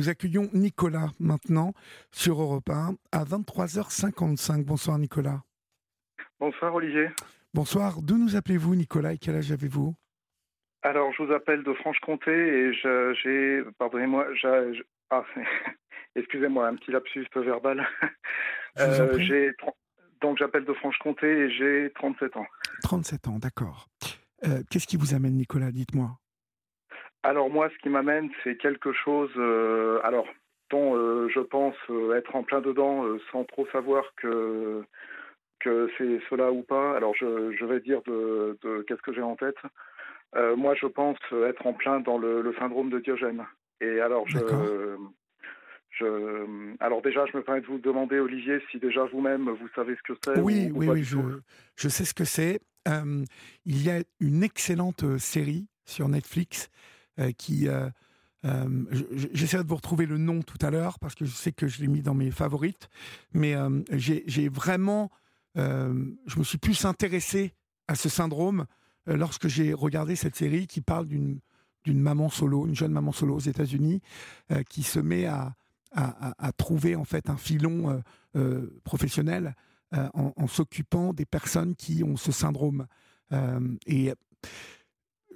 Nous accueillons Nicolas maintenant sur Europe 1 à 23h55. Bonsoir Nicolas. Bonsoir Olivier. Bonsoir. D'où nous appelez-vous Nicolas et quel âge avez-vous? Alors je vous appelle de Franche-Comté et j'ai, pardonnez-moi, ah, excusez-moi, un petit lapsus verbal. Euh, j'ai, donc j'appelle de Franche-Comté et j'ai 37 ans. 37 ans, d'accord. Euh, qu'est-ce qui vous amène Nicolas? Dites-moi. Alors moi, ce qui m'amène, c'est quelque chose, euh, alors dont euh, je pense euh, être en plein dedans sans trop savoir que que c'est cela ou pas. Alors je, je vais dire de, de qu'est-ce que j'ai en tête. moi, je pense être en plein dans le, le syndrome de Diogène. Et alors je, je, alors déjà, je me permets de vous demander, Olivier, si déjà vous-même vous savez ce que c'est. Oui, oui, oui, je, je sais ce que c'est. il y a une excellente série sur Netflix qui euh, euh, J'essaierai de vous retrouver le nom tout à l'heure parce que je sais que je l'ai mis dans mes favorites, mais j'ai vraiment, je me suis plus intéressé à ce syndrome lorsque j'ai regardé cette série qui parle d'une maman solo, une jeune maman solo aux États-Unis, qui se met à, à, à, trouver en fait un filon professionnel en, en s'occupant des personnes qui ont ce syndrome. et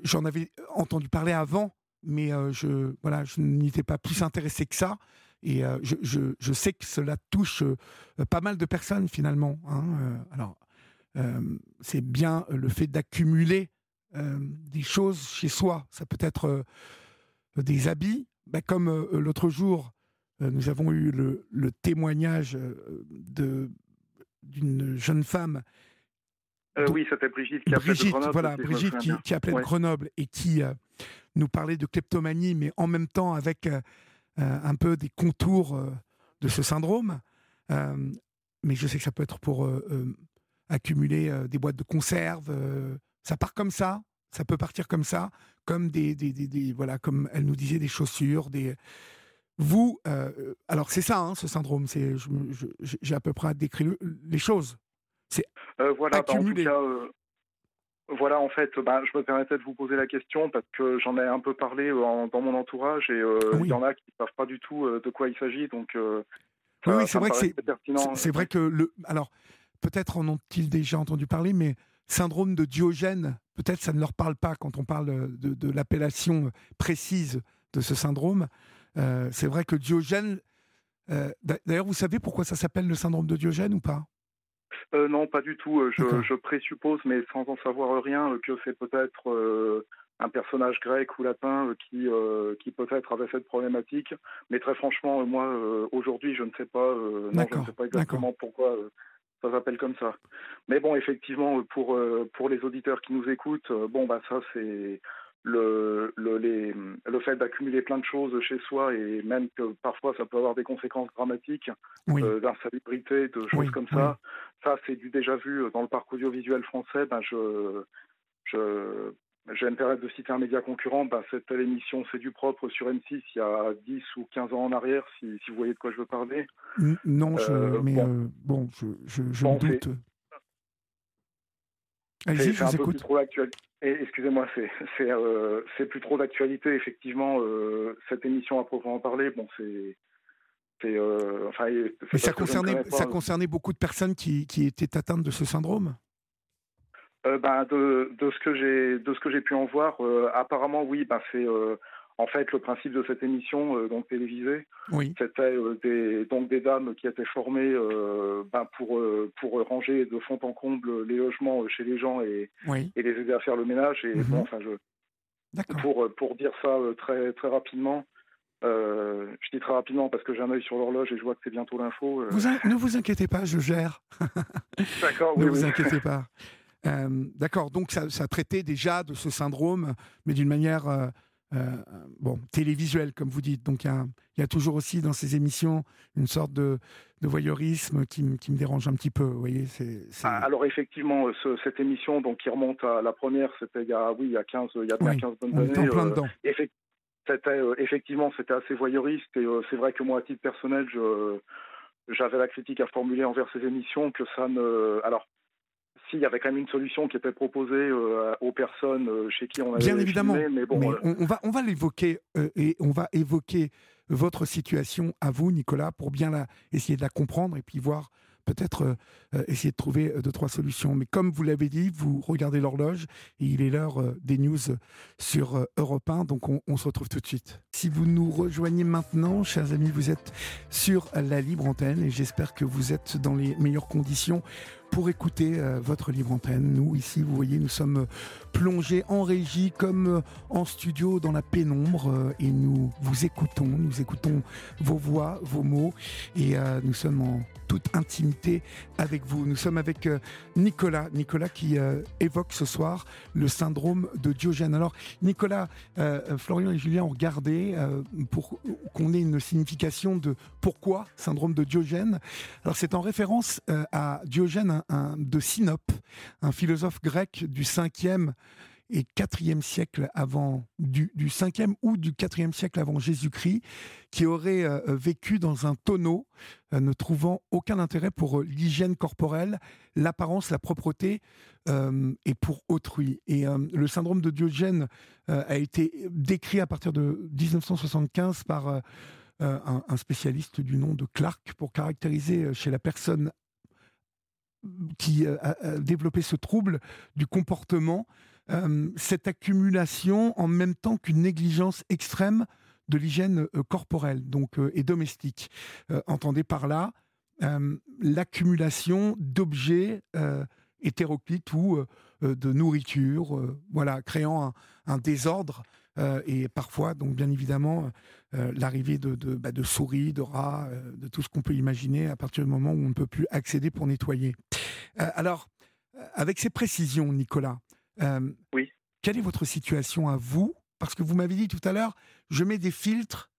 j'en avais entendu parler avant, mais euh, je voilà, je n'y étais pas plus intéressé que ça. Et euh, je, je, je, sais que cela touche euh, pas mal de personnes finalement. Hein, alors, c'est bien le fait d'accumuler des choses chez soi. Ça peut être des habits, bah, comme l'autre jour, nous avons eu le, le témoignage de d'une jeune femme euh, oui, c'était Brigitte qui appelait de Grenoble. Voilà, Brigitte qui, appelait de Grenoble et qui euh, nous parlait de kleptomanie, mais en même temps avec euh, un peu des contours de ce syndrome. mais je sais que ça peut être pour accumuler des boîtes de conserve. ça part comme ça, ça peut partir comme ça, comme des, des, des, voilà, comme elle nous disait, des chaussures, des. Vous, alors c'est ça, hein, ce syndrome. C'est, j'ai à peu près décrit les choses. Euh, voilà, bah, en tout cas, euh, voilà, en fait, bah, je me permettais de vous poser la question parce que j'en ai un peu parlé euh, dans mon entourage et il y en a qui ne savent pas du tout de quoi il s'agit. Donc, oui, c'est vrai que c'est C'est vrai que le. Alors, peut-être en ont-ils déjà entendu parler, mais syndrome de Diogène, peut-être ça ne leur parle pas quand on parle de, de l'appellation précise de ce syndrome. c'est vrai que Diogène. D'ailleurs, vous savez pourquoi ça s'appelle le syndrome de Diogène ou pas? Euh, non, pas du tout. Euh, je, présuppose, mais sans en savoir rien, euh, que c'est peut-être un personnage grec ou latin qui, qui peut-être avait cette problématique. Mais très franchement, moi, aujourd'hui, je ne sais pas, non, je ne sais pas exactement pourquoi ça s'appelle comme ça. Mais bon, effectivement, pour, pour les auditeurs qui nous écoutent, bon, bah ça, c'est le, le, les, le fait d'accumuler plein de choses chez soi et même que parfois ça peut avoir des conséquences dramatiques euh, d'insalubrité, de choses comme ça, ça c'est du déjà vu dans le parc audiovisuel français. Ben je, je, je me permettre de citer un média concurrent, ben cette émission C'est du propre sur M6 il y a 10 ou 15 ans en arrière, si, si vous voyez de quoi je veux parler. non, je, euh, mais bon, euh, je, je, me doute. Allez-y, je vous écoute. Excusez-moi, euh, c'est plus trop d'actualité. Effectivement, euh, cette émission à proprement parler, bon, c'est. Euh, enfin, Mais ça concernait, ça concernait beaucoup de personnes qui, qui étaient atteintes de ce syndrome? Ben, de, de, ce que j'ai de ce que j'ai pu en voir, apparemment oui, ben, c'est en fait, le principe de cette émission, euh, donc télévisée, c'était euh, des, donc des dames qui étaient formées euh, ben, pour, pour ranger de fond en comble les logements chez les gens et, et les aider à faire le ménage. Et bon, mhm. enfin, je, pour, pour dire ça très, très rapidement, je dis très rapidement parce que j'ai un œil sur l'horloge et je vois que c'est bientôt l'info. ne vous inquiétez pas, je gère. D'accord, Ne vous inquiétez pas. D'accord, donc ça, ça, traitait déjà de ce syndrome, mais d'une manière euh, bon, télévisuel, comme vous dites. Donc il y, y a, toujours aussi dans ces émissions une sorte de, de voyeurisme qui, qui, me dérange un petit peu. Vous voyez, c'est, ah, alors effectivement, ce, cette émission donc qui remonte à la première, c'était il y a oui il y a 15 il y a bien 15 bonnes années. plein dedans. c'était euh, effectivement c'était assez voyeuriste et euh, c'est vrai que moi à titre personnel j'avais la critique à formuler envers ces émissions que ça ne alors il y avait quand même une solution qui était proposée euh, aux personnes euh, chez qui on avait Bien évidemment, mais bon, euh, on, va on va l'évoquer et on va évoquer votre situation à vous, Nicolas, pour bien la, essayer de la comprendre et puis voir peut-être euh, euh, essayer de trouver deux, trois solutions. Mais comme vous l'avez dit, vous regardez l'horloge et il est l'heure des news sur Europe 1, donc on, on, se retrouve tout de suite. Si vous nous rejoignez maintenant, chers amis, vous êtes sur la libre antenne et j'espère que vous êtes dans les meilleures conditions pour écouter euh, votre libre antenne. Nous, ici, vous voyez, nous sommes plongés en régie comme euh, en studio dans la pénombre euh, et nous vous écoutons, nous écoutons vos voix, vos mots et nous sommes en toute intimité avec vous. Nous sommes avec Nicolas, Nicolas qui évoque ce soir le syndrome de Diogène. Alors, Nicolas, Florian et Julien ont regardé pour qu'on ait une signification de pourquoi syndrome de Diogène. Alors, c'est en référence à Diogène, de Sinope, un philosophe grec du 5e et 4e siècle avant, du, du 5e ou du 4e siècle avant Jésus-Christ, qui aurait euh, vécu dans un tonneau, euh, ne trouvant aucun intérêt pour euh, l'hygiène corporelle, l'apparence, la propreté et pour autrui. Et le syndrome de Diogène a été décrit à partir de 1975 par un, spécialiste du nom de Clark pour caractériser chez la personne qui euh, a développé ce trouble du comportement, euh, cette accumulation en même temps qu'une négligence extrême de l'hygiène euh, corporelle donc, et domestique. entendez par là l'accumulation d'objets hétéroclites ou de nourriture, voilà, créant un désordre euh, et parfois, donc bien évidemment, l'arrivée de, de, bah, de, souris, de rats, euh, de tout ce qu'on peut imaginer à partir du moment où on ne peut plus accéder pour nettoyer. alors, avec ces précisions, Nicolas, oui. quelle est votre situation à vous? Parce que vous m'avez dit tout à l'heure, je mets des filtres,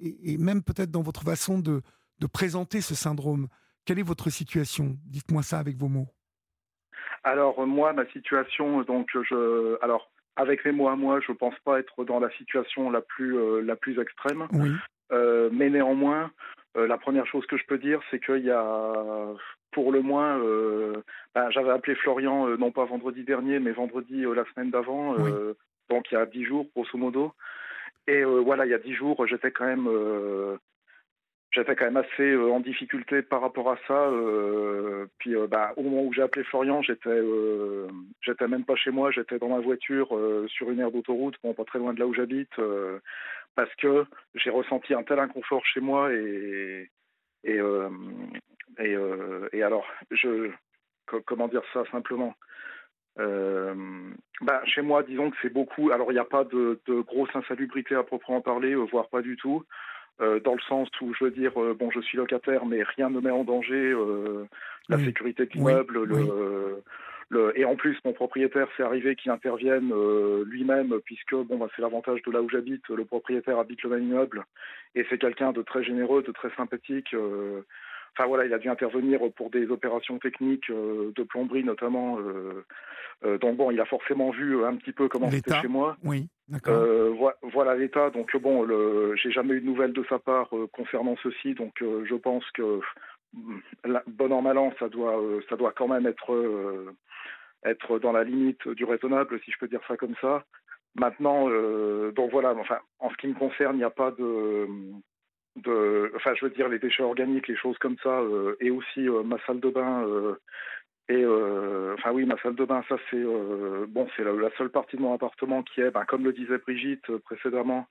et, et, même peut-être dans votre façon de, de présenter ce syndrome. Quelle est votre situation? Dites-moi ça avec vos mots. Alors moi, ma situation, donc je, alors avec mes mots à moi, je ne pense pas être dans la situation la plus, euh, la plus extrême. Euh, mais néanmoins, euh, la première chose que je peux dire, c'est qu'il y a, pour le moins, ben, j'avais appelé Florian, non pas vendredi dernier, mais vendredi la semaine d'avant, donc il y a dix jours, grosso modo. Et voilà, il y a dix jours, j'étais quand même j'étais quand même assez euh, en difficulté par rapport à ça. Euh, puis euh, bah, au moment où j'ai appelé Florian, j'étais j'étais même pas chez moi, j'étais dans ma voiture sur une aire d'autoroute, pas très loin de là où j'habite, parce que j'ai ressenti un tel inconfort chez moi et et et, alors je comment dire ça simplement. bah, chez moi, disons que c'est beaucoup. Alors, il n'y a pas de grosse insalubrité à proprement parler, voire pas du tout. Euh, dans le sens où je veux dire, euh, bon, je suis locataire, mais rien ne met en danger euh, la sécurité de l'immeuble. Le, le, et en plus, mon propriétaire, c'est arrivé qu'il intervienne lui-même, puisque bon, bah, c'est l'avantage de là où j'habite. Le propriétaire habite le même immeuble, et c'est quelqu'un de très généreux, de très sympathique. Enfin voilà, il a dû intervenir pour des opérations techniques de plomberie notamment. donc bon, il a forcément vu un petit peu comment c'était chez moi. Oui. Euh, voilà l'état. Donc bon, j'ai jamais eu de nouvelles de sa part euh, concernant ceci. Donc euh, je pense que bon an mal an, ça doit, ça doit quand même être être dans la limite du raisonnable, si je peux dire ça comme ça. Maintenant, donc voilà. Enfin, en ce qui me concerne, il n'y a pas de, enfin, je veux dire les déchets organiques, les choses comme ça, et aussi ma salle de bain et euh, enfin oui, ma salle de bain, ça c'est euh, bon, c'est la, seule partie de mon appartement qui est, ben, comme le disait Brigitte euh, précédemment,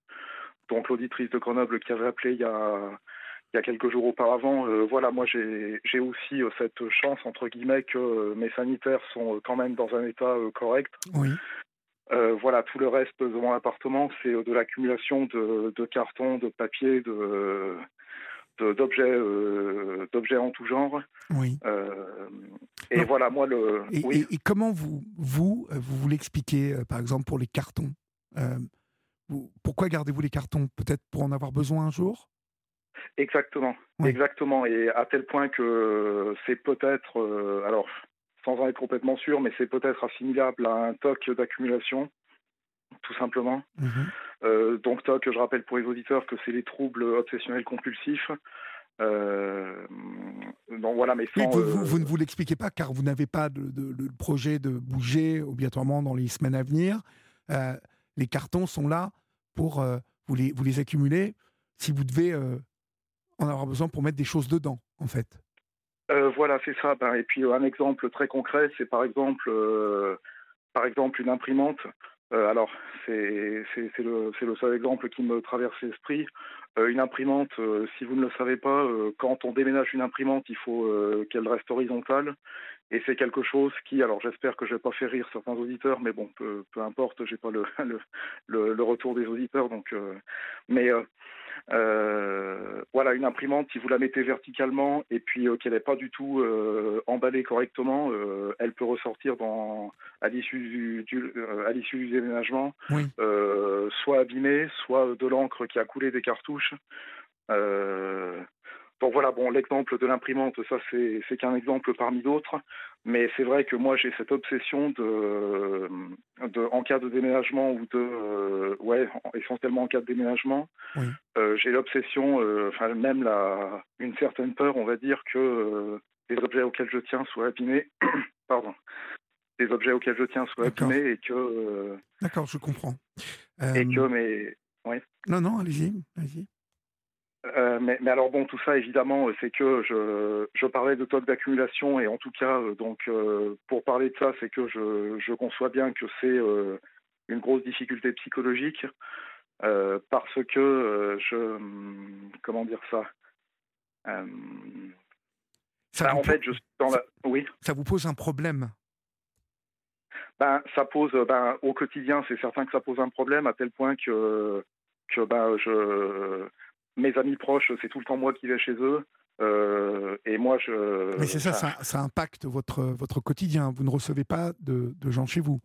donc l'auditrice de Grenoble qui avait appelé il y a il y a quelques jours auparavant. voilà, moi j'ai aussi cette chance entre guillemets que mes sanitaires sont quand même dans un état correct. Oui. voilà, tout le reste de mon appartement, c'est de l'accumulation de, de cartons, de papier, de d'objets euh, d'objets en tout genre. Oui. Euh, et voilà, moi le. Et, oui. et, comment vous vous euh, vous, vous l'expliquez, par exemple pour les cartons vous, Pourquoi gardez-vous les cartons? Peut-être pour en avoir besoin un jour? Exactement, exactement. Et à tel point que c'est peut-être, alors sans en être complètement sûr, mais c'est peut-être assimilable à un toc d'accumulation tout simplement. Euh, donc TOC, je rappelle pour les auditeurs que c'est les troubles obsessionnels compulsifs. Euh, donc voilà, mais sans, vous, vous, ne vous l'expliquez pas car vous n'avez pas de, de, projet de bouger obligatoirement dans les semaines à venir. Euh, les cartons sont là pour vous les, vous les accumuler. si vous devez en avoir besoin pour mettre des choses dedans, en fait. voilà, c'est ça. Ben, et puis un exemple très concret, c'est par exemple, par exemple une imprimante. Alors, c'est le, le, seul exemple qui me traverse l'esprit. une imprimante, si vous ne le savez pas, quand on déménage une imprimante, il faut qu'elle reste horizontale. Et c'est quelque chose qui, alors j'espère que je vais pas faire rire certains auditeurs, mais bon, peu, peu importe, j'ai pas le, le, le, retour des auditeurs, donc. mais euh, voilà, une imprimante, si vous la mettez verticalement et puis euh, qu'elle n'est pas du tout euh, emballée correctement, elle peut ressortir dans, à l'issue du, à l'issue du déménagement, soit abîmée, soit de l'encre qui a coulé des cartouches. Donc voilà, bon, l'exemple de l'imprimante, ça c'est qu'un exemple parmi d'autres, mais c'est vrai que moi j'ai cette obsession de, de, en cas de déménagement ou de, euh, ouais, essentiellement en cas de déménagement, euh, j'ai l'obsession, euh, enfin même la, une certaine peur, on va dire que les objets auxquels je tiens soient abîmés, pardon, les objets auxquels je tiens soient abîmés et que. D'accord, je comprends. Et que, mais, ouais. Non, non, allez-y, allez-y. Euh, mais, mais, alors bon, tout ça évidemment, c'est que je, je parlais de taux d'accumulation et en tout cas, euh, donc euh, pour parler de ça, c'est que je, je, conçois bien que c'est une grosse difficulté psychologique parce que je, comment dire ça, ça ben, en fait, je dans la, oui. Ça vous pose un problème? Ben, ça pose, ben, au quotidien, c'est certain que ça pose un problème à tel point que que ben je mes amis proches, c'est tout le temps moi qui vais chez eux. Euh, et moi, je. Mais c'est ça, ça, impacte votre, votre quotidien. Vous ne recevez pas de, gens chez vous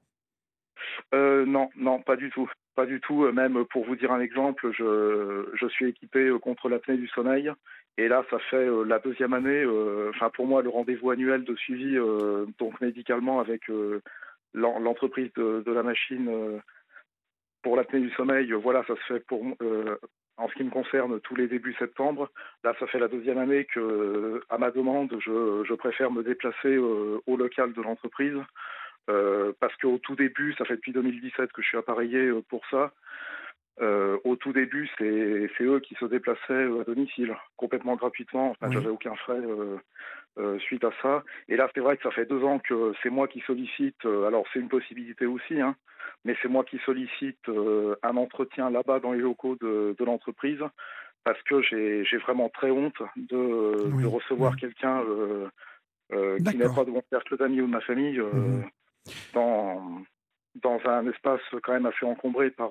euh, Non, non, pas du tout. Pas du tout. Même pour vous dire un exemple, je, je suis équipé contre l'apnée du sommeil. Et là, ça fait euh, la deuxième année. Enfin, pour moi, le rendez-vous annuel de suivi, donc médicalement, avec l'entreprise de, de, la machine pour l'apnée du sommeil, voilà, ça se fait pour qui me concerne, tous les débuts septembre, là, ça fait la deuxième année que, à ma demande, je, préfère me déplacer euh, au local de l'entreprise. Euh, parce qu'au tout début, ça fait depuis 2017 que je suis appareillé euh, pour ça. au tout début, c'est eux qui se déplaçaient à domicile, complètement gratuitement. Enfin, j'avais aucun frais suite à ça. Et là, c'est vrai que ça fait deux ans que c'est moi qui sollicite. alors, c'est une possibilité aussi, hein, mais c'est moi qui sollicite euh, un entretien là-bas dans les locaux de, l'entreprise parce que j'ai vraiment très honte de, recevoir quelqu'un euh, euh, qui n'est pas de mon cercle d'amis ou de ma famille mhm. dans, dans un espace quand même assez encombré par,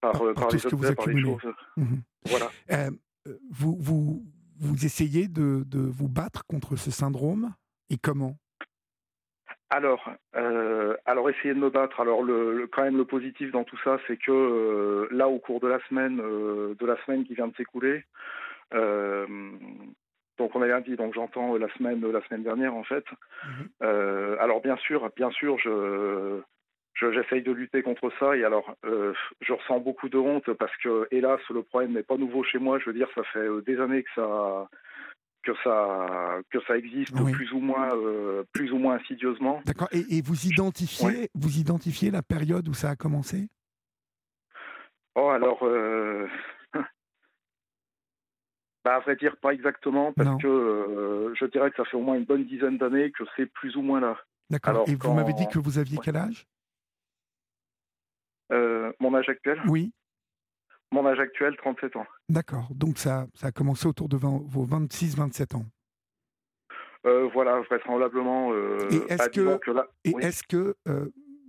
par, par, les objets, par les choses. Mhm. Voilà. vous, vous, vous essayez de, de vous battre contre ce syndrome et comment? Alors, euh, alors essayer de me battre. Alors le, quand même le positif dans tout ça, c'est que euh, là au cours de la semaine, euh, de la semaine qui vient de s'écouler, donc on a lundi, donc j'entends la semaine, la semaine dernière en fait. Mhm. alors bien sûr, bien sûr, je j'essaye de lutter contre ça et alors je ressens beaucoup de honte parce que hélas le problème n'est pas nouveau chez moi. Je veux dire, ça fait des années que ça que ça que ça existe plus ou moins euh, plus ou moins insidieusement. D'accord. Et, vous identifiez vous identifiez la période où ça a commencé? Oh alors. Euh... Bah, à vrai dire, pas exactement, parce que euh, je dirais que ça fait au moins une bonne dizaine d'années que c'est plus ou moins là. D'accord. Et vous m'avez dit que vous aviez quel âge? Euh, Mon âge actuel Oui. Mon âge actuel, 37 ans. D'accord. Donc ça, ça a commencé autour de vos 26-27 ans. Euh, voilà, vraisemblablement. Euh, et est-ce que, et est-ce que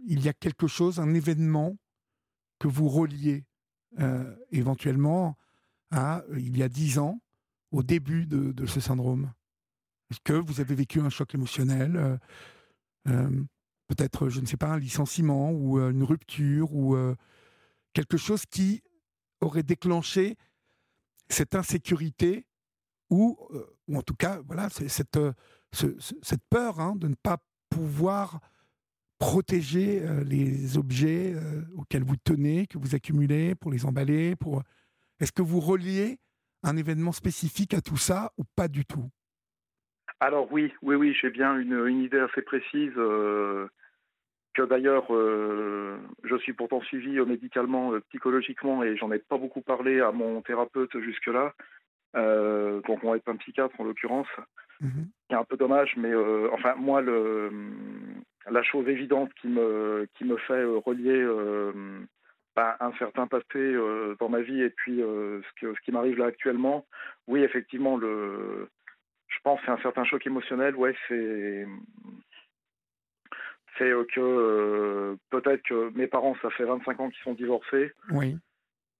il y a quelque chose, un événement que vous reliez éventuellement à il y a 10 ans, au début de, de ce syndrome? Est-ce que vous avez vécu un choc émotionnel Peut-être, je ne sais pas, un licenciement ou une rupture ou quelque chose qui aurait déclenché cette insécurité ou, euh, ou en tout cas, voilà, cette, euh, cette peur hein, de ne pas pouvoir protéger euh, les objets auxquels vous tenez, que vous accumulez, pour les emballer. Est-ce que vous reliez un événement spécifique à tout ça ou pas du tout? Alors oui, oui, oui, j'ai bien une, idée assez précise. Que d'ailleurs je suis pourtant suivi médicalement, psychologiquement, et j'en ai pas beaucoup parlé à mon thérapeute jusque-là. donc on va être un psychiatre en l'occurrence. Mhm. C'est un peu dommage, mais enfin moi le la chose évidente qui me qui me fait relier bah, un certain passé dans ma vie et puis ce, que, ce qui m'arrive là actuellement, oui effectivement le je pense que c'est un certain choc émotionnel. Ouais, c'est c'est que euh, peut-être que mes parents, ça fait 25 ans qu'ils sont divorcés. Oui.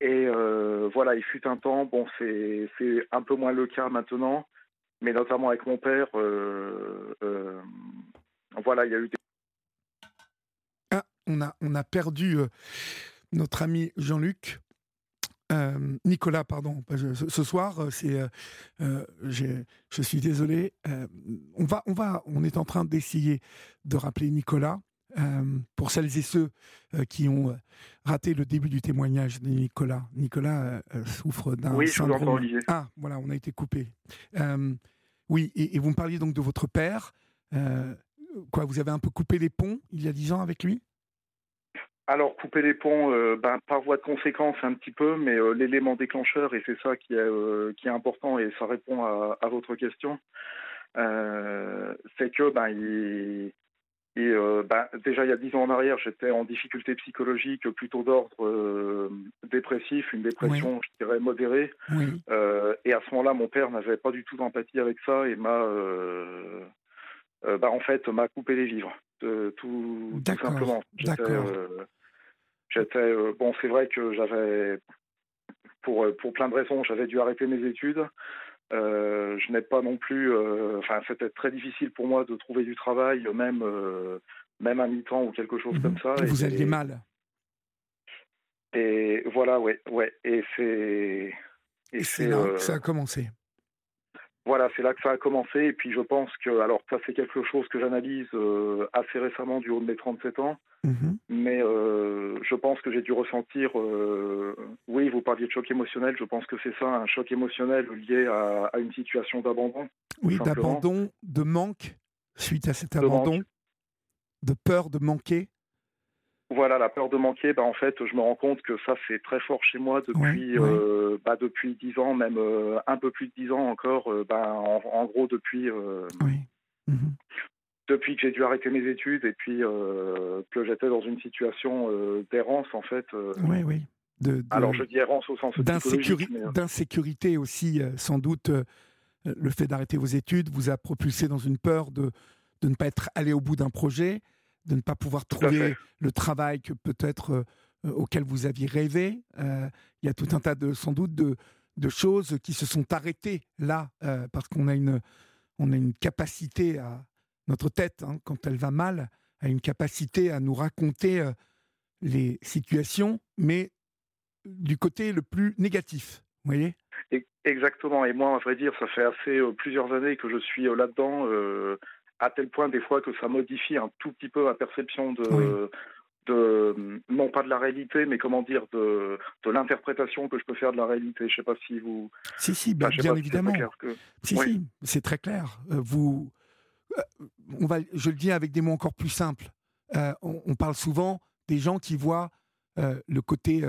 Et euh, voilà, il fut un temps, bon, c'est un peu moins le cas maintenant, mais notamment avec mon père, euh, voilà, il y a eu des... Ah, on a, on a perdu notre ami Jean-Luc. Euh, Nicolas, pardon, ce soir, euh, c'est, euh, je suis désolé. on va, on va, on est en train d'essayer de rappeler Nicolas. pour celles et ceux qui ont raté le début du témoignage de Nicolas, Nicolas souffre d'un oui, syndrome. ah, voilà, on a été coupé. oui, et, et, vous me parliez donc de votre père. quoi, vous avez un peu coupé les ponts il y a dix ans avec lui? Alors, couper les ponts, euh, ben, par voie de conséquence un petit peu, mais euh, l'élément déclencheur, et c'est ça qui est, euh, qui est important, et ça répond à, votre question, c'est que ben, il, ben, déjà il y a dix ans en arrière, j'étais en difficulté psychologique plutôt d'ordre dépressif, une dépression, je dirais, modérée. et à ce moment-là, mon père n'avait pas du tout d'empathie avec ça et m'a, ben, en fait, m'a coupé les vivres. tout, tout simplement. D'accord. J'étais euh, bon, c'est vrai que j'avais pour euh, pour plein de raisons, j'avais dû arrêter mes études. Euh, je n'ai pas non plus, enfin, c'était très difficile pour moi de trouver du travail, même même à mi-temps ou quelque chose comme ça. Vous aviez mal. Et voilà, ouais, ouais. Et c'est. Et, c'est là que ça a commencé voilà, c'est là que ça a commencé. Et puis je pense que, alors ça c'est quelque chose que j'analyse euh, assez récemment du haut de mes 37 ans. Mhm. Mais euh, je pense que j'ai dû ressentir, euh, oui, vous parliez de choc émotionnel, je pense que c'est ça, un choc émotionnel lié à, une situation d'abandon. Oui, d'abandon, de manque suite à cet abandon, de peur de manquer. Voilà, la peur de manquer, bah, en fait, je me rends compte que ça, c'est très fort chez moi depuis euh, bah, depuis dix ans, même euh, un peu plus de dix ans encore, bah, en, gros depuis, mhm. Depuis que j'ai dû arrêter mes études et puis que j'étais dans une situation d'errance, en fait. oui, oui. De, Alors, je dis errance au sens d'insécurité aussi, sans doute. le fait d'arrêter vos études vous a propulsé dans une peur de, de ne pas être allé au bout d'un projet, de ne pas pouvoir trouver le travail que peut-être euh, euh, auquel vous aviez rêvé. Euh, il y a tout un tas de sans doute de, de choses qui se sont arrêtées là parce qu'on a une on a une capacité à notre tête hein, quand elle va mal a une capacité à nous raconter les situations, mais du côté le plus négatif. Vous voyez? Exactement. Et moi, à vrai dire, ça fait assez plusieurs années que je suis là-dedans à tel point des fois que ça modifie un tout petit peu ma perception de, de non pas de la réalité, mais comment dire de, de l'interprétation que je peux faire de la réalité. Je ne sais pas si vous. Si si, bien, évidemment. Si si, c'est très clair. Euh, vous, euh, on va, je le dis avec des mots encore plus simples. Euh, on, parle souvent des gens qui voient le côté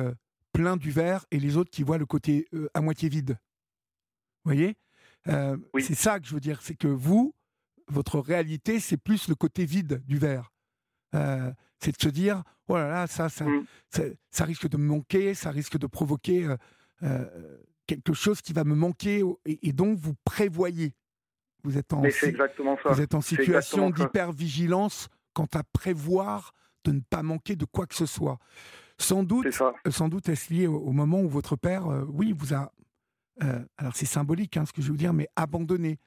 plein du verre et les autres qui voient le côté à moitié vide. Vous voyez? C'est ça que je veux dire, c'est que vous, votre réalité, c'est plus le côté vide du verre. Euh, c'est de se dire, oh là là, ça, ça, mm. ça, risque de me manquer, ça risque de provoquer euh, euh, quelque chose qui va me manquer, et, donc vous prévoyez. Vous êtes en, Vous êtes en situation d'hypervigilance quant à prévoir de ne pas manquer de quoi que ce soit. Sans doute, sans doute est-ce lié au, moment où votre père, oui, vous a, alors c'est symbolique hein, ce que je vais vous dire, mais abandonné.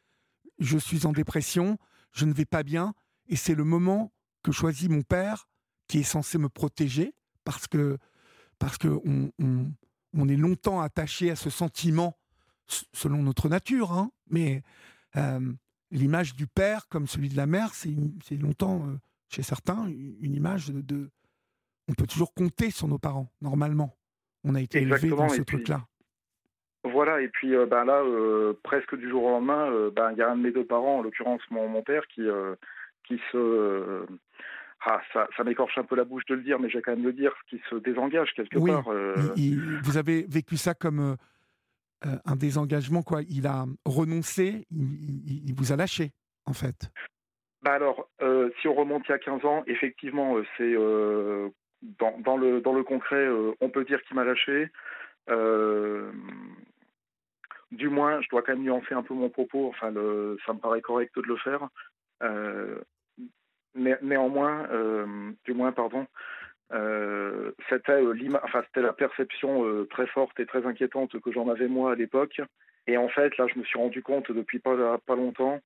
Je suis en dépression, je ne vais pas bien, et c'est le moment que choisit mon père, qui est censé me protéger, parce que parce que on, est longtemps attaché à ce sentiment, selon notre nature, hein, mais euh, l'image du père comme celui de la mère, c'est longtemps, euh, chez certains, une image de, On peut toujours compter sur nos parents, normalement. On a été élevé dans ce truc-là. Voilà, et puis euh, ben là, euh, presque du jour au lendemain, euh, ben, il y a un de mes deux parents, en l'occurrence mon, mon père, qui, qui se ah, ça, ça m'écorche un peu la bouche de le dire, mais j'ai quand même le dire, qui se désengage quelque part. vous avez vécu ça comme un désengagement, quoi. Il a renoncé, il, vous a lâché, en fait. Bah alors, si on remonte il y a 15 ans, effectivement, c'est dans, le, dans le concret, on peut dire qu'il m'a lâché. du moins, je dois quand même nuancer un peu mon propos. Enfin, ça me paraît correct de le faire. Néanmoins, du moins, pardon, c'était enfin, c'était la perception très forte et très inquiétante que j'en avais moi à l'époque. Et en fait, là, je me suis rendu compte depuis pas, pas longtemps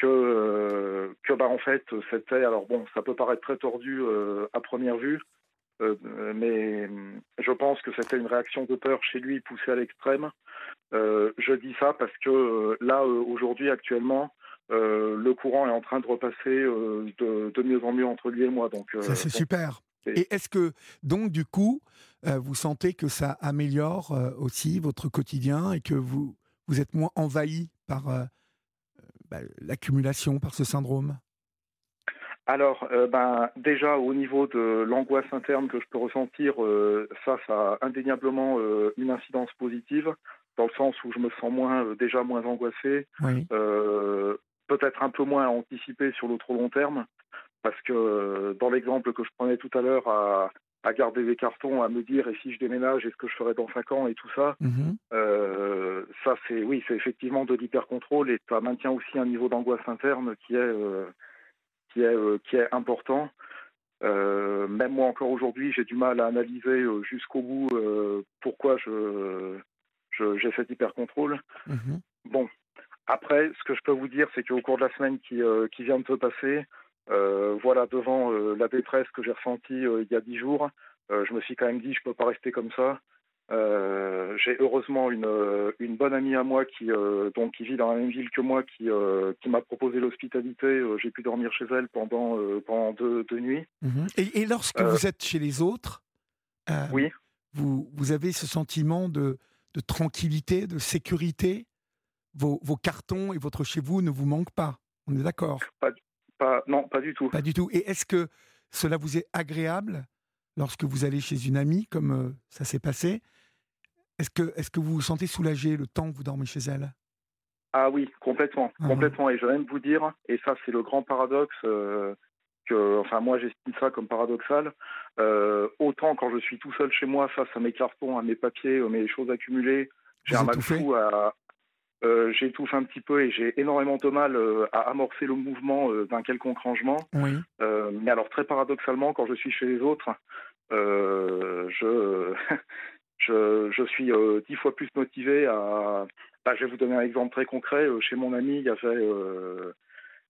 que, que bah, en fait, c'était. Alors bon, ça peut paraître très tordu à première vue, mais je pense que c'était une réaction de peur chez lui poussée à l'extrême. je dis ça parce que là, aujourd'hui, actuellement, le courant est en train de repasser de, de, mieux en mieux entre lui et moi. Donc, ça, c'est super. Et est-ce que, donc, du coup, vous sentez que ça améliore aussi votre quotidien et que vous, vous êtes moins envahi par bah, l'accumulation, par ce syndrome? Alors, ben, déjà au niveau de l'angoisse interne que je peux ressentir, ça, ça a indéniablement une incidence positive, dans le sens où je me sens moins, déjà moins angoissé, peut-être un peu moins anticipé sur le trop long terme, parce que dans l'exemple que je prenais tout à l'heure, à, à garder des cartons, à me dire et si je déménage, est-ce que je ferai dans 5 ans et tout ça. Mmh euh, ça, c'est oui, c'est effectivement de l'hyper-contrôle et ça maintient aussi un niveau d'angoisse interne qui est, euh, qui est, euh, qui est important. même moi encore aujourd'hui, j'ai du mal à analyser jusqu'au bout pourquoi je, j'ai cet hyper-contrôle. Mmh bon, après, ce que je peux vous dire, c'est qu'au cours de la semaine qui, qui vient de se passer, euh, voilà, devant euh, la détresse que j'ai ressentie euh, il y a dix jours, je me suis quand même dit, je peux pas rester comme ça. j'ai heureusement une, une bonne amie à moi qui donc qui vit dans la même ville que moi qui qui m'a proposé l'hospitalité. j'ai pu dormir chez elle pendant pendant deux, nuits. Mhm. Et, et, lorsque vous êtes chez les autres, oui, vous vous avez ce sentiment de, de tranquillité, de sécurité? Vos, vos, cartons et votre chez vous ne vous manquent pas? On est d'accord? Non, pas du tout. Pas du tout. Et est-ce que cela vous est agréable lorsque vous allez chez une amie, comme euh, ça s'est passé? Est-ce que, est que vous vous sentez soulagé le temps que vous dormez chez elle? Ah oui, complètement. Ah complètement. Et je vais même vous dire, et ça c'est le grand paradoxe, euh, que, enfin moi j'estime ça comme paradoxal, euh, autant quand je suis tout seul chez moi face à mes cartons, à mes papiers, à mes choses accumulées, j'ai un mal fou à, euh, j'étouffe un petit peu et j'ai énormément de mal euh, à amorcer le mouvement euh, d'un quelconque rangement. Oui. mais alors très paradoxalement, quand je suis chez les autres, je, je, je suis dix fois plus motivé à. Bah, je vais vous donner un exemple très concret. chez mon ami, il y avait,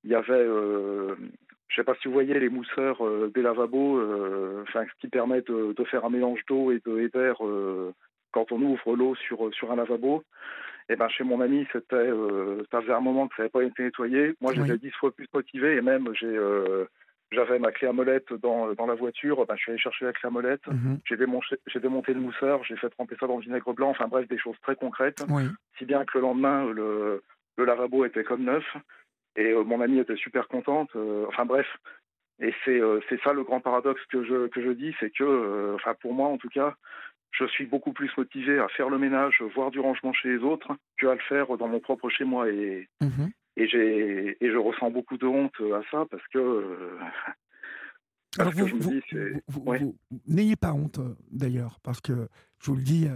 il y avait, je sais pas si vous voyez les mousseurs des lavabos, enfin ce qui permet de, de faire un mélange d'eau et d'air quand on ouvre l'eau sur sur un lavabo. Et eh ben chez mon ami, c'était euh, ça faisait un moment que ça n'avait pas été nettoyé. Moi, j'étais dix fois plus motivé et même j'ai euh, j'avais ma clé à molette dans, dans la voiture. Ben, je suis allé chercher la clé à molette. Mhm. J'ai démonté, démonté le mousseur. J'ai fait tremper ça dans le vinaigre blanc. Enfin bref, des choses très concrètes. Si bien que le lendemain, le, le lavabo était comme neuf et euh, mon ami était super contente. Euh, enfin bref. Et c'est euh, c'est ça le grand paradoxe que je que je dis, c'est que enfin pour moi en tout cas, je suis beaucoup plus motivé à faire le ménage, voir du rangement chez les autres, qu'à le faire dans mon propre chez moi. Et, mhm. et, j'ai, et je ressens beaucoup de honte à ça parce que. parce que vous, n'ayez pas honte d'ailleurs, parce que je vous le dis,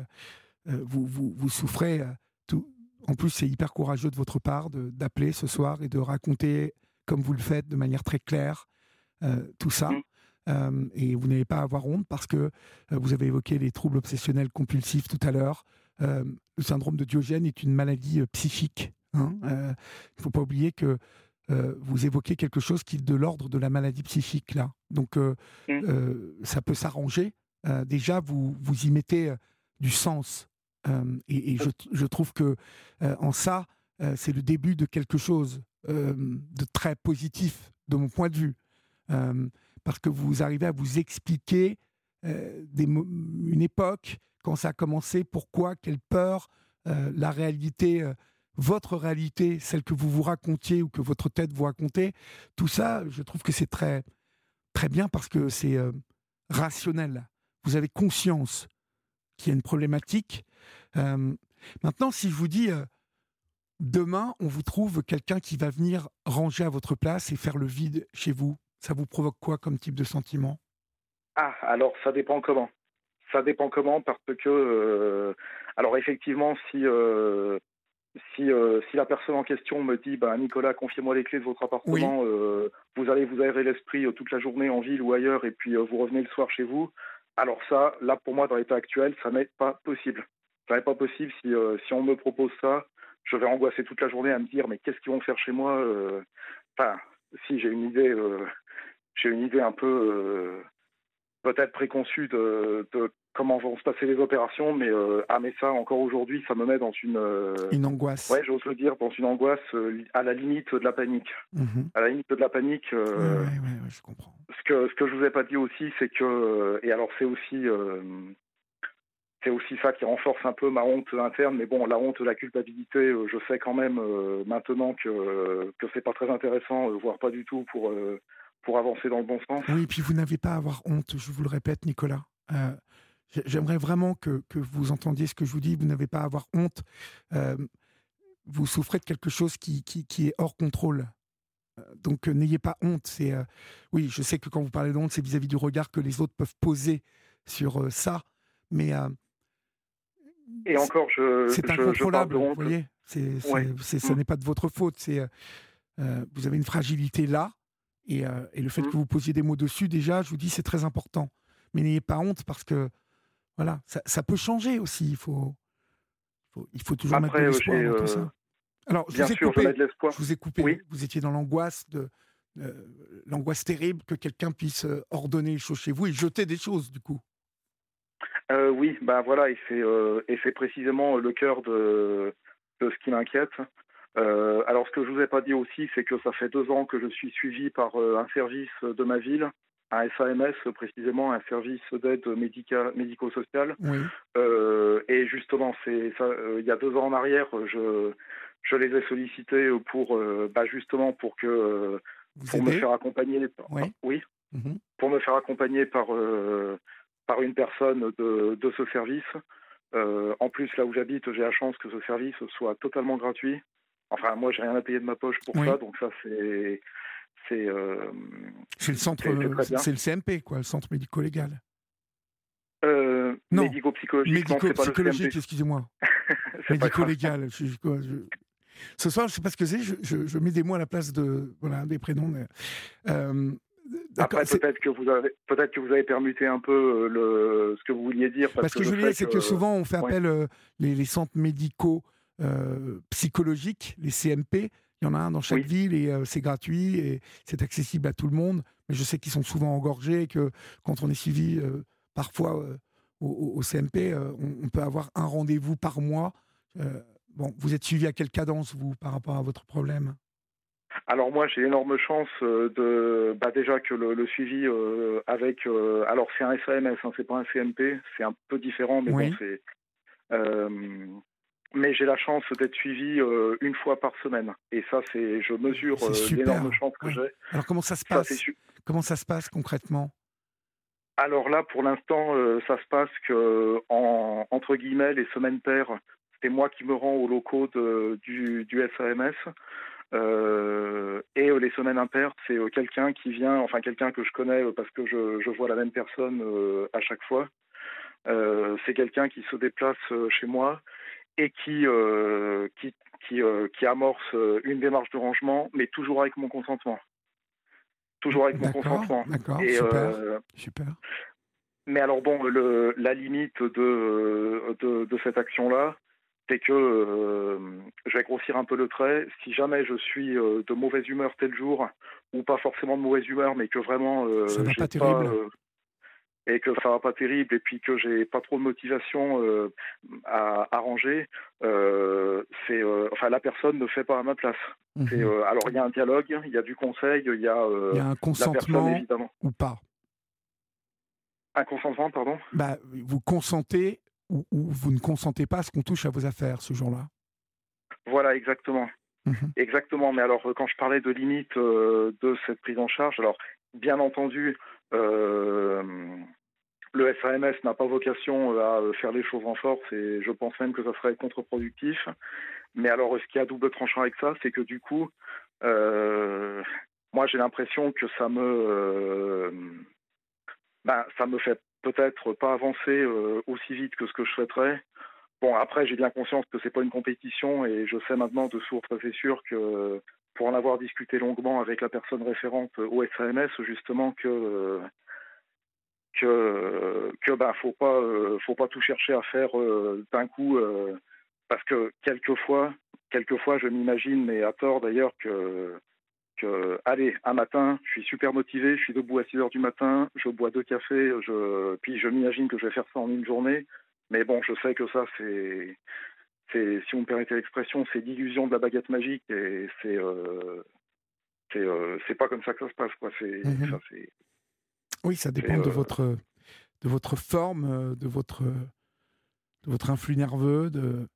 euh, vous, vous, souffrez. Euh, tout. En plus, c'est hyper courageux de votre part d'appeler ce soir et de raconter, comme vous le faites, de manière très claire, euh, tout ça. Mm. Euh, et vous n'avez pas à avoir honte parce que euh, vous avez évoqué les troubles obsessionnels compulsifs tout à l'heure. Euh, le syndrome de Diogène est une maladie psychique. Hein. Il ne faut pas oublier que vous évoquez quelque chose qui est de l'ordre de la maladie psychique là. Donc mmh. ça peut s'arranger. déjà, vous, vous y mettez du sens. et, je, je, trouve que en ça, c'est le début de quelque chose de très positif de mon point de vue parce que vous arrivez à vous expliquer euh, une époque, quand ça a commencé, pourquoi, quelle peur, euh, la réalité, euh, votre réalité, celle que vous vous racontiez ou que votre tête vous racontait, tout ça, je trouve que c'est très, très bien parce que c'est rationnel. Vous avez conscience qu'il y a une problématique. maintenant, si je vous dis demain, on vous trouve quelqu'un qui va venir ranger à votre place et faire le vide chez vous, ça vous provoque quoi comme type de sentiment? Ah, alors ça dépend comment. Ça dépend comment parce que, alors effectivement, si si, euh, si la personne en question me dit bah, Nicolas, confiez-moi les clés de votre appartement, euh, vous allez vous aérer l'esprit euh, toute la journée en ville ou ailleurs et puis vous revenez le soir chez vous, alors ça, là pour moi, dans l'état actuel, ça n'est pas possible. Ça n'est pas possible si, si on me propose ça, je vais angoisser toute la journée à me dire mais qu'est-ce qu'ils vont faire chez moi Enfin, si j'ai une idée, j'ai une idée un peu peut-être préconçue de, de comment vont se passer les opérations, mais euh, ah mais ça encore aujourd'hui, ça me met dans une euh, une angoisse. Ouais, j'ose le dire, dans une angoisse euh, à la limite de la panique. Mhm. À la limite de la panique. Oui, ouais, je comprends. Ce que ce que je vous ai pas dit aussi, c'est que et alors c'est aussi c'est aussi ça qui renforce un peu ma honte interne, mais bon, la honte, la culpabilité, je sais quand même maintenant que que c'est pas très intéressant, voire pas du tout pour pour avancer dans le bon sens. Oui, et puis vous n'avez pas à avoir honte, je vous le répète, Nicolas. J'aimerais vraiment que, que, vous entendiez ce que je vous dis. Vous n'avez pas à avoir honte. Euh, vous souffrez de quelque chose qui, qui, qui est hors contrôle. Euh, donc euh, n'ayez pas honte. C'est oui, je sais que quand vous parlez de honte, c'est vis-à-vis du regard que les autres peuvent poser sur ça, mais et encore, je c'est incontrôlable. vous voyez, ce mm. n'est pas de votre faute. C'est vous avez une fragilité là, et, et le fait mm. que vous posiez des mots dessus, déjà, je vous dis, c'est très important. Mais n'ayez pas honte parce que voilà, ça, peut changer aussi. Il faut, il faut toujours mettre de l'espoir dans tout ça. Euh, Alors, je vous ai coupé. Je, vous ai coupé. Vous étiez dans l'angoisse de euh, l'angoisse terrible que quelqu'un puisse euh, ordonner les choses chez vous et jeter des choses, du coup. oui, bah voilà, et c'est et c'est précisément le cœur de, de ce qui m'inquiète. Alors, ce que je vous ai pas dit aussi, c'est que ça fait deux ans que je suis suivi par un service de ma ville un SAMS, précisément un service d'aide médico-sociale. Euh, et justement, c'est. Euh, il y a deux ans en arrière, je, je les ai sollicités pour, euh, bah justement, pour que pour me faire accompagner. Oui. Mhm. Pour me faire accompagner par par une personne de, de ce service. en plus, là où j'habite, j'ai la chance que ce service soit totalement gratuit. Enfin, moi, j'ai rien à payer de ma poche pour ça, donc ça, c'est euh, c'est le centre, c'est le CMP, quoi, le centre médico-légal. Euh, non, médico-psychologique. Médico-psychologique, excusez-moi. Médico-légal. Ce soir, je ne sais pas ce que c'est, je, mets des mots à la place de, voilà, des prénoms. Euh, Après, peut-être que, vous avez, peut que vous avez permuté un peu le, ce que vous vouliez dire. Parce, que, je voulais dire, c'est que souvent, on fait appel les, les, centres médicaux psychologiques, les CMP, il y en a un dans chaque ville et euh, c'est gratuit et c'est accessible à tout le monde. Mais je sais qu'ils sont souvent engorgés et que quand on est suivi euh, parfois euh, au, CMP, on, peut avoir un rendez-vous par mois. bon, vous êtes suivi à quelle cadence, vous, par rapport à votre problème? Alors moi j'ai énorme chance de bah déjà que le, suivi avec alors c'est un SAMS hein, c'est pas un CMP c'est un peu différent mais bon c'est mais j'ai la chance d'être suivi euh, une fois par semaine. Et ça, c'est, je mesure euh, l'énorme chance que j'ai. Alors comment ça se passe Comment ça se passe concrètement? Alors là, pour l'instant, euh, ça se passe que en, entre guillemets les semaines paires, c'est moi qui me rends aux locaux de, du, du SAMS. et les semaines impaires, c'est quelqu'un qui vient, enfin quelqu'un que je connais parce que je, je vois la même personne à chaque fois. c'est quelqu'un qui se déplace chez moi et qui, euh, qui, qui, euh, qui, amorce euh, une démarche de rangement, mais toujours avec mon consentement. Toujours avec mon consentement. D'accord, super, super. Mais alors bon, le, la limite de, de, de cette action-là, c'est que je vais grossir un peu le trait. Si jamais je suis de mauvaise humeur tel jour, ou pas forcément de mauvaise humeur, mais que vraiment ça pas terrible et que ça va pas terrible et puis que j'ai pas trop de motivation euh, à arranger, euh, c'est euh, enfin la personne ne fait pas à ma place. Mhm. alors il y a un dialogue, il y a du conseil, il y a, il y a un consentement évidemment. ou pas? Un consentement, pardon? Bah, vous consentez ou, vous ne consentez pas à ce qu'on touche à vos affaires ce jour-là? Voilà, exactement. Mhm. Exactement, mais alors quand je parlais de limite de cette prise en charge, alors bien entendu, le SAMS n'a pas vocation à faire les choses en force et je pense même que ça serait contre-productif. Mais alors, ce qui a double tranchant avec ça, c'est que du coup, moi j'ai l'impression que ça me, ben, ça me fait peut-être pas avancer aussi vite que ce que je souhaiterais. Bon, après, j'ai bien conscience que c'est pas une compétition et je sais maintenant de source c'est sûr que pour en avoir discuté longuement avec la personne référente au SAMS, justement que que que bah faut pas faut pas tout chercher à faire d'un coup parce que quelquefois quelquefois je m'imagine mais à tort d'ailleurs que allez un matin je suis super motivé je suis debout à 6 heures du matin je bois deux cafés puis je m'imagine que je vais faire ça en une journée. Mais bon, je sais que ça, c'est si vous me permettez l'expression, c'est l'illusion de la baguette magique et c'est, euh, c'est, euh, c'est pas comme ça que ça se passe, quoi. C'est, Mhm. ça, c'est, Oui, ça dépend de euh, votre de votre forme, euh, de votre de votre influx nerveux, de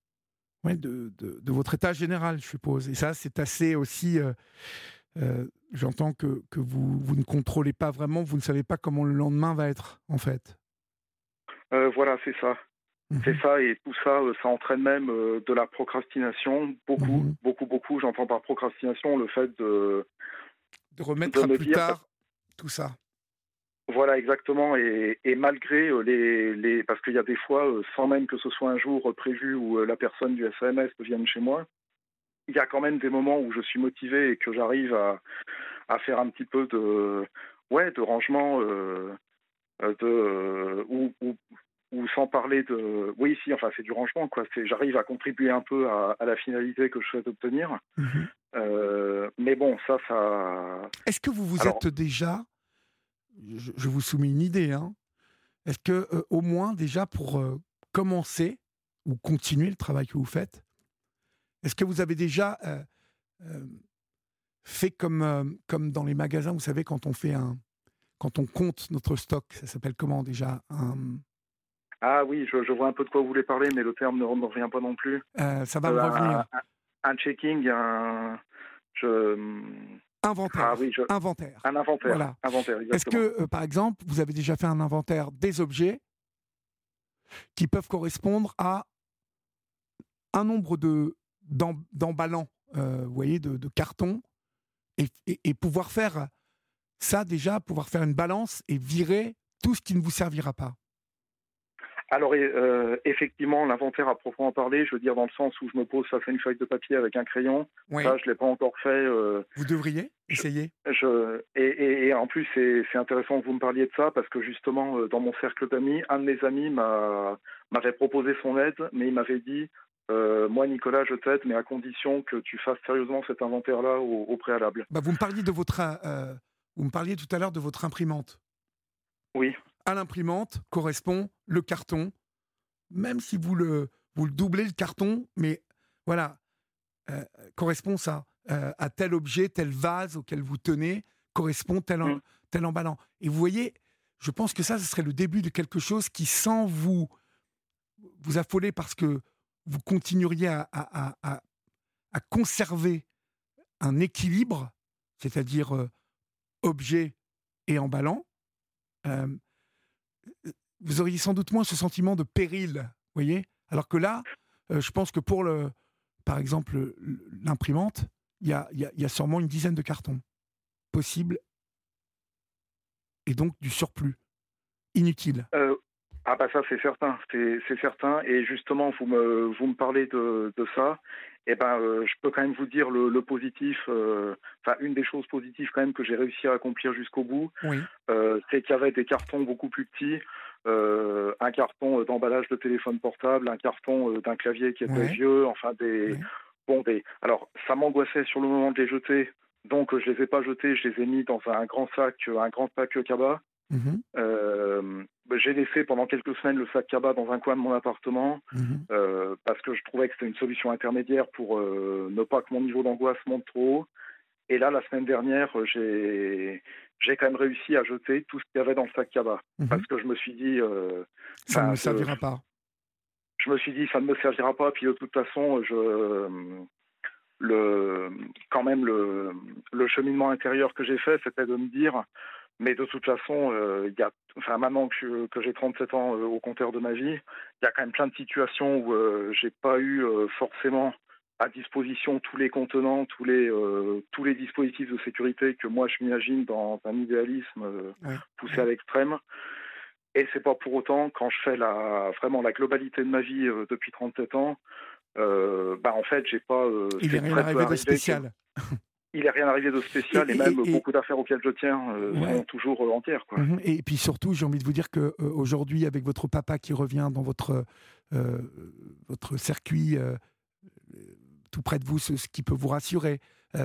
ouais, de, de, de votre état général, je suppose. Et ça, c'est assez aussi. euh, J'entends que, que vous, vous ne contrôlez pas vraiment, vous ne savez pas comment le lendemain va être, en fait. euh, voilà, c'est ça. Mhm. C'est ça, et tout ça, euh, ça entraîne même euh, de la procrastination, beaucoup, Mhm. beaucoup, beaucoup. J'entends par procrastination le fait de, De remettre de à plus dire- tard tout ça. Voilà, exactement. Et, et malgré euh, les, les parce qu'il y a des fois, sans même que ce soit un jour prévu où la personne du SAMS vienne chez moi, il y a quand même des moments où je suis motivé et que j'arrive à, à faire un petit peu de, ouais, de rangement, euh, de, euh, ou, ou, ou sans parler de, oui, si, enfin, c'est du rangement, quoi. J'arrive à contribuer un peu à, à la finalité que je souhaite obtenir. Mhm. Euh, mais bon, ça, ça, Est-ce que vous vous Alors- êtes déjà, je, je vous soumets une idée, hein, est-ce que euh, au moins déjà pour euh, commencer ou continuer le travail que vous faites, est-ce que vous avez déjà fait comme, comme dans les magasins, vous savez, quand on fait un, quand on compte notre stock, ça s'appelle comment déjà un, ah oui, je, je vois un peu de quoi vous voulez parler, mais le terme ne me revient pas non plus. euh, Ça va Euh, me un- revenir. Un, un checking, un, je, Inventaire. ah oui, je- Inventaire. un inventaire. Voilà. Inventaire, Est-ce que, euh, par exemple, vous avez déjà fait un inventaire des objets qui peuvent correspondre à un nombre de d'em- d'emballants, euh, vous voyez, de, de cartons, et, et- et pouvoir faire ça déjà, pouvoir faire une balance et virer tout ce qui ne vous servira pas? Alors, euh, effectivement, l'inventaire à proprement parler, je veux dire dans le sens où je me pose face à une feuille de papier avec un crayon, Oui. ça, je l'ai pas encore fait. euh, Vous devriez essayer. je, et, et- et en plus, c'est intéressant que vous me parliez de ça parce que justement, euh, dans mon cercle d'amis, un de mes amis m'a- m'avait proposé son aide, mais il m'avait dit euh, Moi, Nicolas, je t'aide, mais à condition que tu fasses sérieusement cet inventaire-là au, au préalable. Bah, vous me parliez de votre, euh, vous me parliez tout à l'heure de votre imprimante. Oui. À l'imprimante correspond le carton, même si vous le, vous le doublez le carton, mais voilà, euh, correspond ça euh, à tel objet, tel vase auquel vous tenez, correspond tel, en- Mm. tel emballant. Et vous voyez, je pense que ça, ce serait le début de quelque chose qui, sans vous, vous affoler parce que vous continueriez à, à- à- à- à conserver un équilibre, c'est-à-dire euh, objet et emballant, euh, vous auriez sans doute moins ce sentiment de péril, vous voyez? Alors que là, euh, je pense que pour, le, par exemple, le- l'imprimante, il y a, il y a- il y a sûrement une dizaine de cartons possibles et donc du surplus inutile. Euh, ah bah ça c'est certain, c'est certain. Et justement, vous me vous me parlez de, de ça. Et ben, euh, je peux quand même vous dire le, le positif. Enfin, une des choses positives quand même que j'ai réussi à accomplir jusqu'au bout, Oui. c'est qu'il y avait des cartons beaucoup plus petits. Euh, un carton euh, d'emballage de téléphone portable, un carton euh, d'un clavier qui était Ouais. vieux, enfin des Ouais. bon des. Alors ça m'angoissait sur le moment de les jeter, donc je les ai pas jetés, je les ai mis dans un grand sac, un grand sac cabas. Mhm, Euh, j'ai laissé pendant quelques semaines le sac cabas dans un coin de mon appartement mhm. euh, parce que je trouvais que c'était une solution intermédiaire pour euh, ne pas que mon niveau d'angoisse monte trop haut. Et là, la semaine dernière, j'ai j'ai quand même réussi à jeter tout ce qu'il y avait dans le sac cabas Mhm. parce que je me suis dit, euh, Ça ne bah, me je- servira pas. je me suis dit ça ne me servira pas. Puis de toute façon, je le quand même le, le cheminement intérieur que j'ai fait, c'était de me dire Mais de toute façon, y a, enfin, maintenant que, que j'ai 37 ans au compteur de ma vie, il y a quand même plein de situations où j'ai pas eu forcément à disposition tous les contenants, tous les tous les dispositifs de sécurité que moi je m'imagine dans un idéalisme poussé à l'extrême. Et c'est pas pour autant quand je fais la vraiment la globalité de ma vie depuis 37 ans, bah en fait j'ai pas. Il n'est rien arrivé de spécial. il n'est rien arrivé de spécial et, même beaucoup d'affaires auxquelles je tiens euh, sont toujours euh, entières. Quoi. Mhm. Et puis surtout, j'ai envie de vous dire que euh, aujourd'hui, avec votre papa qui revient dans votre votre circuit tout près de vous, ce, qui peut vous rassurer,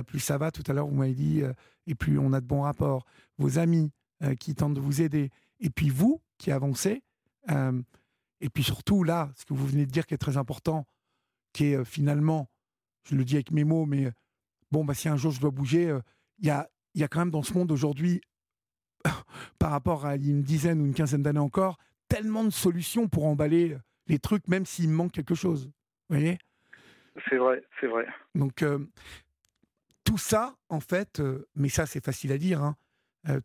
plus ça va. Tout à l'heure, vous m'avez dit, et plus on a de bons rapports. Vos amis qui tentent de vous aider, et puis vous qui avancez. et puis surtout là, ce que vous venez de dire qui est très important, qui est finalement, je le dis avec mes mots, mais bon, bah, si un jour je dois bouger, euh, il y, a, y a quand même dans ce monde aujourd'hui, par rapport à une dizaine ou une quinzaine d'années encore, tellement de solutions pour emballer les trucs, même s'il manque quelque chose. Vous voyez? C'est vrai, c'est vrai. Donc, euh, tout ça, en fait, euh, mais ça c'est facile à dire, hein,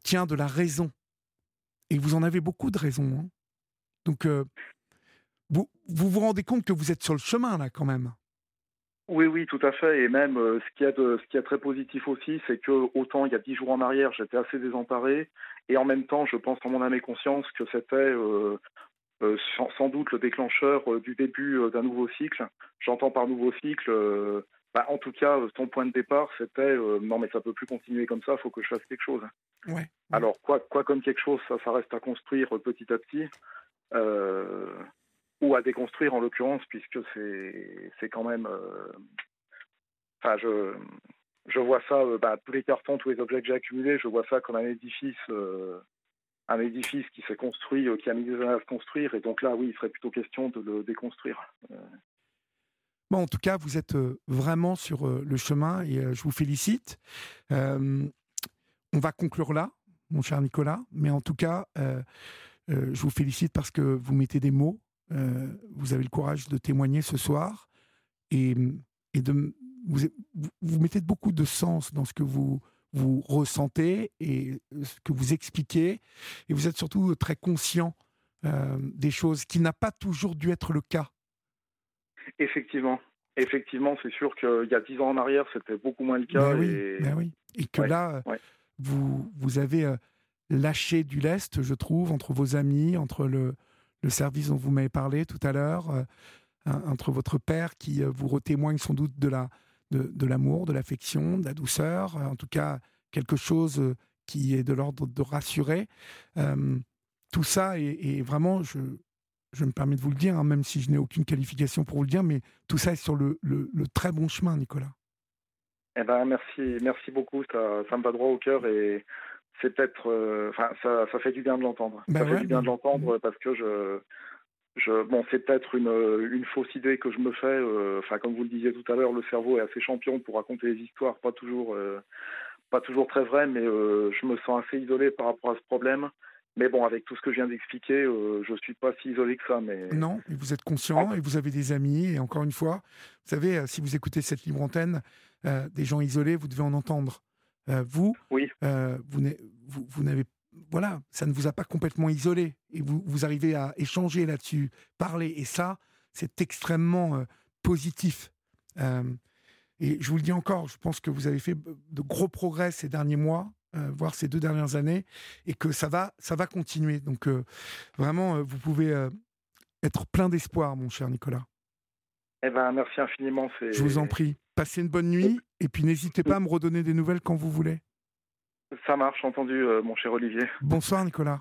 tient de la raison. Et vous en avez beaucoup de raisons. Hein. Donc, vous, vous vous rendez compte que vous êtes sur le chemin, là, quand même. Oui, oui, tout à fait. Et même, euh, ce qui est de, ce qui est très positif aussi, c'est que autant il y a dix jours en arrière, j'étais assez désemparé, et en même temps, je pense en mon âme et conscience que c'était euh, euh, sans, doute le déclencheur du début d'un nouveau cycle. J'entends par nouveau cycle, bah, en tout cas, ton point de départ, c'était non, mais ça peut plus continuer comme ça, il faut que je fasse quelque chose. Ouais. Alors, quoi, quoi comme quelque chose, ça, ça reste à construire petit à petit ou à déconstruire en l'occurrence, puisque c'est quand même. Euh, enfin, je je vois ça, euh, bah, tous les cartons, tous les objets que j'ai accumulés, je vois ça comme un édifice, euh, un édifice qui s'est construit, qui a mis des années à se construire, et donc là, oui, il serait plutôt question de le déconstruire. Bon, en tout cas, vous êtes vraiment sur le chemin et je vous félicite. on va conclure là, mon cher Nicolas, mais en tout cas, je vous félicite parce que vous mettez des mots euh, vous avez le courage de témoigner ce soir et, de, vous, mettez beaucoup de sens dans ce que vous, vous ressentez et ce que vous expliquez. Et vous êtes surtout très conscient euh, des choses qui n'a pas toujours dû être le cas. Effectivement. Effectivement, c'est sûr qu'il y a dix ans en arrière, c'était beaucoup moins le cas. Ben oui, et... Ben oui. et que là, vous, vous avez euh, lâché du lest, je trouve, entre vos amis, entre le, le service dont vous m'avez parlé tout à l'heure, euh, entre votre père qui euh, vous témoigne sans doute de la de, l'amour, de l'affection, de la douceur, euh, en tout cas quelque chose qui est de l'ordre de rassurer. tout ça est, vraiment, je, je me permets de vous le dire, hein, même si je n'ai aucune qualification pour vous le dire, mais tout ça est sur le, le, très bon chemin, Nicolas. Eh ben, merci, merci beaucoup, ça, ça me va droit au cœur et c'est peut-être, euh, ça, ça, fait du bien de l'entendre. Bah ça fait du bien de l'entendre parce que je, je, bon, c'est peut-être une, une fausse idée que je me fais. Euh, enfin, comme vous le disiez tout à l'heure, le cerveau est assez champion pour raconter des histoires, pas toujours, euh, pas toujours très vraies, mais je me sens assez isolé par rapport à ce problème. Mais bon, avec tout ce que je viens d'expliquer, je ne suis pas si isolé que ça. Mais... Non, vous êtes conscient et vous avez des amis. Et encore une fois, vous savez, si vous écoutez cette libre antenne, des gens isolés, vous devez en entendre. Euh, vous, oui. Euh, vous, vous, n'avez voilà, ça ne vous a pas complètement isolé et vous, vous arrivez à échanger là-dessus, parler et ça, c'est extrêmement euh, positif. et je vous le dis encore, je pense que vous avez fait de gros progrès ces derniers mois, voire ces deux dernières années, et que ça va, ça va continuer. Donc vraiment, vous pouvez être plein d'espoir, mon cher Nicolas. Eh ben, merci infiniment. Je vous en prie. Passez une bonne nuit et puis n'hésitez pas à me redonner des nouvelles quand vous voulez. Ça marche, entendu, euh, mon cher Olivier. Bonsoir, Nicolas.